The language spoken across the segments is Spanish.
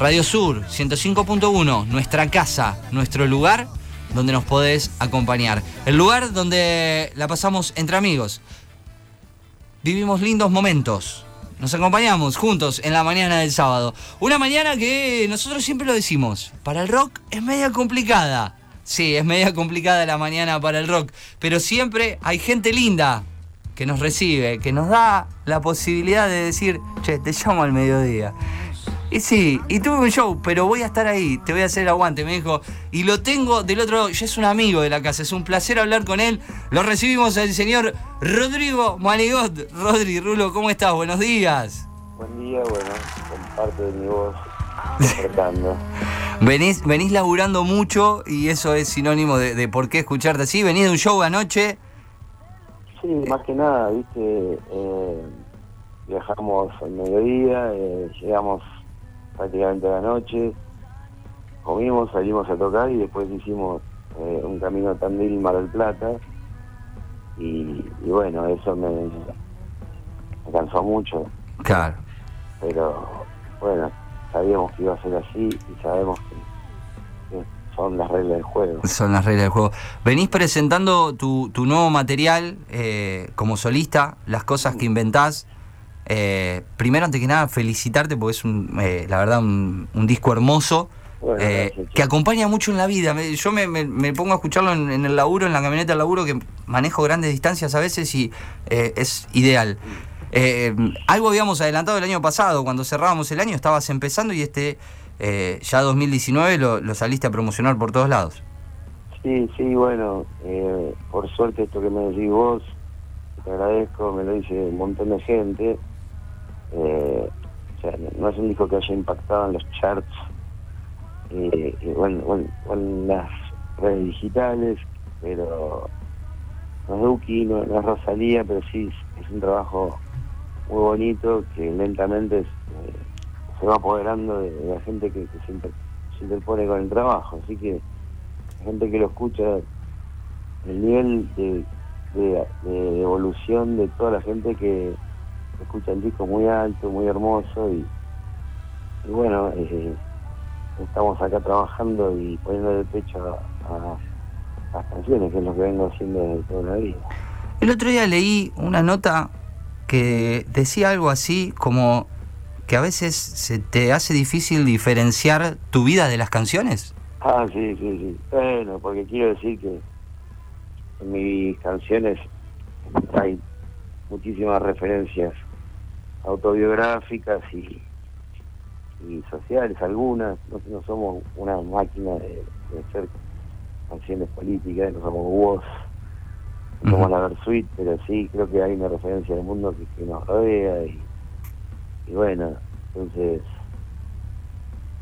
Radio Sur 105.1, nuestra casa, nuestro lugar donde nos podés acompañar. El lugar donde la pasamos entre amigos. Vivimos lindos momentos. Nos acompañamos juntos en la mañana del sábado. Una mañana que nosotros siempre lo decimos, para el rock es media complicada. Sí, es media complicada la mañana para el rock, pero siempre hay gente linda que nos recibe, que nos da la posibilidad de decir, che, te llamo al mediodía. Y sí, y tuve un show, pero voy a estar ahí, te voy a hacer el aguante, me dijo. Y lo tengo del otro lado, ya es un amigo de la casa, es un placer hablar con él. Lo recibimos al señor Rodrigo Manigot. Rodri, Rulo, ¿cómo estás? Buenos días. Buen día, bueno, con parte de mi voz venís, venís laburando mucho y eso es sinónimo de, de por qué escucharte así. Venís de un show anoche. Sí, más que nada, viste, eh, viajamos al mediodía, eh, llegamos prácticamente a la noche, comimos, salimos a tocar y después hicimos eh, un camino Tandil Mar del Plata y, y bueno, eso me, me cansó mucho, Claro. pero bueno, sabíamos que iba a ser así y sabemos que, que son las reglas del juego. Son las reglas del juego. Venís presentando tu, tu nuevo material eh, como solista, las cosas que inventás. Eh, primero, antes que nada, felicitarte porque es, un, eh, la verdad, un, un disco hermoso. Bueno, eh, gracias, que acompaña mucho en la vida. Me- yo me, me- me pongo a escucharlo en, en el laburo, en la camioneta del laburo, que manejo grandes distancias a veces y eh, es ideal. Eh, algo habíamos adelantado el año pasado, cuando cerrábamos el año, estabas empezando y este eh, ya 2019 lo, lo saliste a promocionar por todos lados. Sí, sí, bueno, eh, por suerte esto que me decís vos, te agradezco, me lo dice un montón de gente. Eh, no es un disco que haya impactado en los charts eh, o en, las redes digitales, pero no es Duki, no, no es Rosalía, pero sí es, un trabajo muy bonito que lentamente eh, se va apoderando de, la gente que, se, inter- se interpone con el trabajo. Así que la gente que lo escucha, el nivel de- de evolución de toda la gente que escucha el disco muy alto, muy hermoso y, y bueno, eh, estamos acá trabajando y poniendo el pecho a, a las canciones, que es lo que vengo haciendo desde toda la vida. El otro día leí una nota que decía algo así como que a veces se te hace difícil diferenciar tu vida de las canciones. Ah, sí, sí, sí. Bueno, porque quiero decir que en mis canciones hay muchísimas referencias autobiográficas y, y sociales, algunas. No, no somos una máquina de, de hacer canciones políticas, no somos voz, no somos la Versuit, pero sí creo que hay una referencia del mundo que, que nos rodea y, y bueno, entonces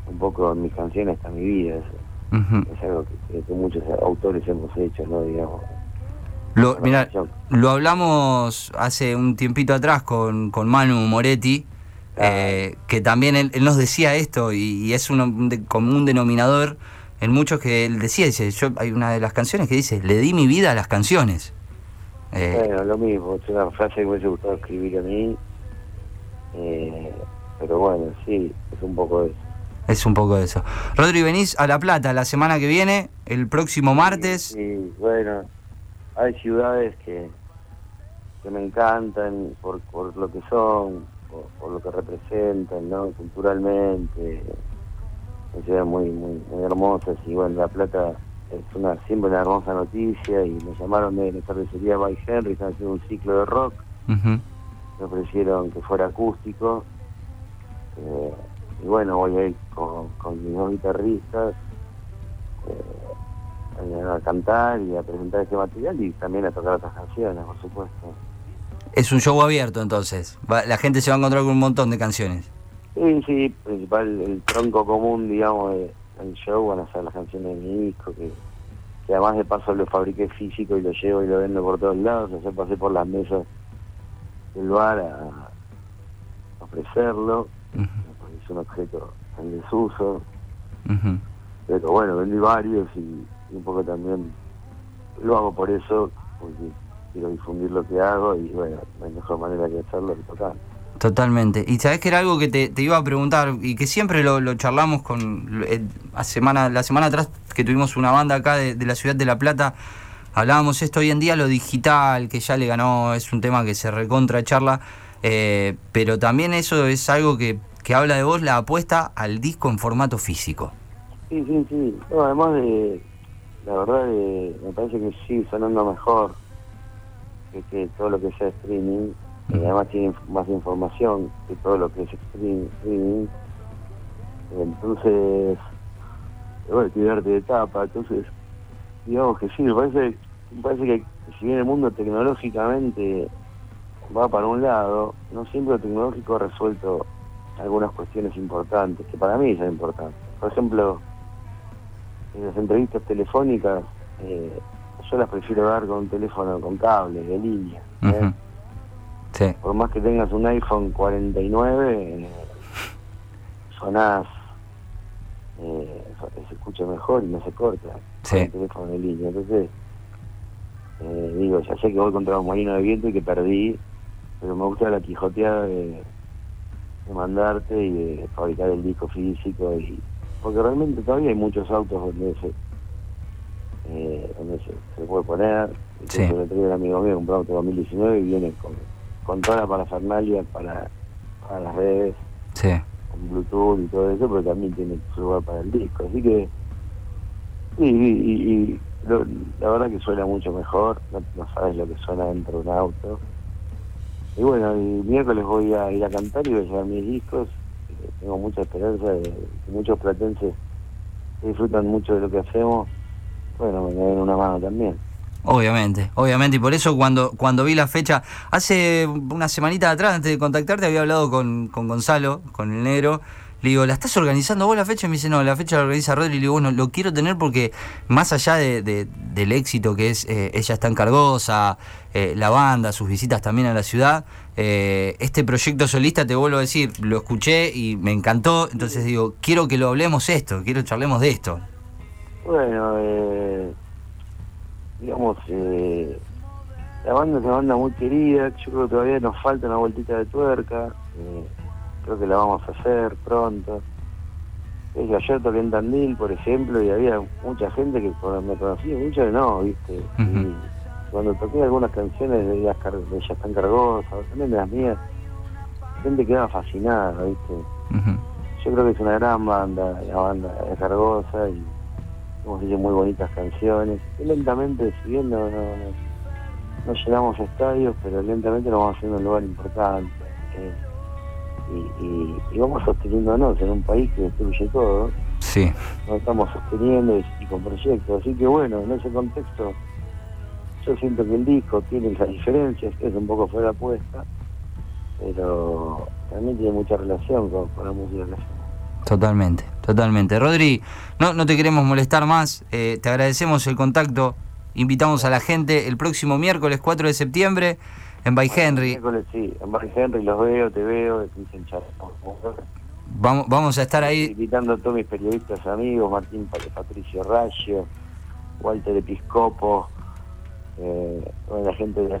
un poco en mis canciones está mi vida. eso es algo que, que- que muchos autores hemos hecho, ¿no? Digamos. Lo, canción. lo hablamos hace un tiempito atrás con, con Manu Moretti, eh, que también él, él nos decía esto y, y es un, un de- común denominador en muchos que él decía, dice, yo hay una de las canciones que dice, le di mi vida a las canciones. Eh, Bueno, lo mismo, es una frase que me hubiese gustado escribir a mí. Eh, pero bueno, sí, es un poco eso. Es un poco eso. Rodri, venís a La Plata la semana que viene, el próximo martes. Sí, bueno, hay ciudades que, que me encantan por, por lo que son, por, por lo que representan, ¿no? Culturalmente. Son ciudades muy, muy, muy hermosas y bueno, La Plata es una siempre una hermosa noticia y me llamaron de la cervecería By Henry, están haciendo un ciclo de rock. Me ofrecieron que fuera acústico. eh, y bueno, voy a ir con, con mis dos guitarristas eh, a cantar y a presentar este material y también a tocar otras canciones, por supuesto. Es un show abierto entonces. Va- la gente se va a encontrar con un montón de canciones. Sí, sí, principal, el tronco común, digamos, de- del show van a ser las canciones de mi disco, que, que además de paso lo fabriqué físico y lo llevo y lo vendo por todos lados, o sea, pasé por las mesas del bar a ofrecerlo, porque es un objeto en desuso, ujú. pero bueno, vendí varios y, y un poco también lo hago por eso, porque quiero difundir lo que hago y bueno, no hay mejor manera que hacerlo que tocar. Totalmente. Y sabes que era algo que te, iba a preguntar y que siempre lo, charlamos con. Eh, a semana, la semana atrás que tuvimos una banda acá de, la ciudad de La Plata, hablábamos esto hoy en día, lo digital, que ya le ganó, es un tema que se recontra charla. Eh, pero también eso es algo que, que habla de vos, la apuesta al disco en formato físico. Sí, sí, sí. además de. La verdad, me parece que sí, sonando mejor que, que todo lo que sea streaming y además tiene más información que todo lo que es streaming. Entonces, bueno, arte de etapa, entonces, digamos que sí, me parece, me parece que si bien el mundo tecnológicamente va para un lado, no siempre lo tecnológico ha resuelto algunas cuestiones importantes, que para mí son importantes. Por ejemplo, en las entrevistas telefónicas, eh, yo las prefiero dar con un teléfono con cable, de línea. ¿eh? Por más que tengas un iPhone 49, sonás, eh, se escucha mejor y no se corta el teléfono de línea. Entonces, eh, digo, ya sé que voy contra un molino de viento y que perdí, pero me gusta la quijoteada de, mandarte y de fabricar el disco físico y porque realmente todavía hay muchos autos donde se eh, donde se, puede poner. Sí. Le traigo un amigo mío, un auto 2019 y viene con con toda la parafernalia para, para las redes, con Bluetooth y todo eso, pero también tiene su lugar para el disco. Así que, sí, y, la verdad que suena mucho mejor, no, sabes lo que suena dentro de un auto. Y bueno, el miércoles voy a ir a cantar y voy a llevar mis discos. Eh, tengo mucha esperanza de que muchos platenses disfrutan mucho de lo que hacemos. Bueno, me den una mano también. Obviamente, obviamente, y por eso cuando, cuando vi la fecha, hace una semanita atrás, antes de contactarte, había hablado con, con Gonzalo, con el negro, le digo, ¿la estás organizando vos la fecha? Y me dice, no, la fecha la organiza Rodri. Y le digo, bueno, lo quiero tener porque más allá de, del éxito que es eh, Ella está encargosa, eh, la banda, sus visitas también a la ciudad, eh, este proyecto solista, te vuelvo a decir, lo escuché y me encantó. Entonces digo, quiero que lo hablemos esto, quiero charlemos de esto. Bueno, digamos, la banda es una banda muy querida, yo creo que todavía nos falta una vueltita de tuerca, creo que la vamos a hacer pronto. Es ayer toqué en Tandil, por ejemplo, y había mucha gente que me conocía, mucha que no, ¿viste? y cuando toqué algunas canciones de ellas, de ellas tan cargosas, también de las mías, la gente quedaba fascinada, ¿viste? Yo creo que es una gran banda, la banda es cargosa y hemos hecho muy bonitas canciones. Y lentamente, si bien no, no, llegamos a estadios, pero lentamente nos vamos haciendo un lugar importante. Eh, y, vamos sosteniéndonos en un país que destruye todo. Sí. Nos estamos sosteniendo y, con proyectos. Así que bueno, en ese contexto, yo siento que el disco tiene esas diferencias, es un poco fuera puesta, pero también tiene mucha relación con, la música que hacemos. Totalmente, totalmente. Rodri, no, no te queremos molestar más, eh, te agradecemos el contacto, invitamos a la gente el próximo miércoles 4 de septiembre en By Henry. Sí, en By Henry los veo, te veo, Vamos, vamos a estar ahí. Invitando a todos mis periodistas amigos, Martín Patricio Rayo, Walter Episcopo, eh, la gente de la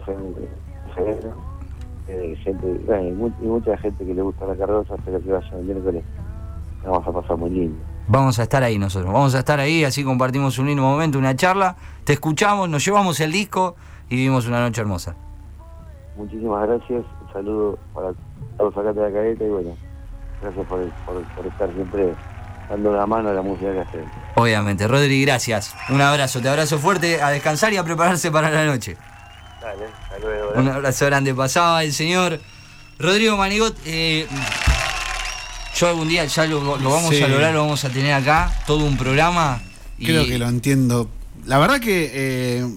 eh, gente, y, mucha gente que le gusta la carroza, espero que vayan el miércoles vamos a pasar muy lindo. Vamos a estar ahí nosotros, vamos a estar ahí, así compartimos un lindo momento, una charla, te escuchamos, nos llevamos el disco y vivimos una noche hermosa. Muchísimas gracias, un saludo para todos acá de la careta y bueno, gracias por, estar siempre dando la mano a la música que hacemos. Obviamente, Rodri, gracias. Un abrazo, te abrazo fuerte, a descansar y a prepararse para la noche. Dale, hasta luego. Un abrazo grande. Pasaba el señor Rodrigo Manigot. Eh, yo algún día ya lo, vamos a lograr, lo vamos a tener acá, todo un programa. Creo que lo entiendo. La verdad que eh,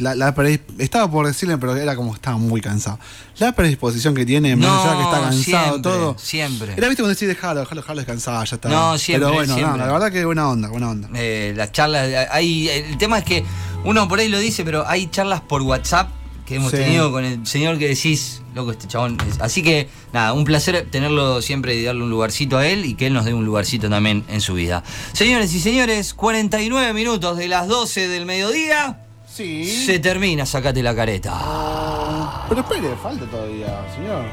la, estaba por decirle, pero era como estaba muy cansado. La predisposición que tiene, más allá que está cansado, todo. Siempre. Era visto cuando decís, dejalo, dejalo, dejalo descansar, ya está. No, siempre. Pero bueno, la verdad que buena onda, buena onda. Eh, las charlas, hay, el tema es que uno por ahí lo dice, pero hay charlas por WhatsApp que hemos tenido con el señor que decís, loco, este chabón. Así que, nada, un placer tenerlo siempre y darle un lugarcito a él y que él nos dé un lugarcito también en su vida. Señores y señores, 49 minutos de las 12 del mediodía. Sí. Se termina, sacate la careta. Pero espere, falta todavía, señor.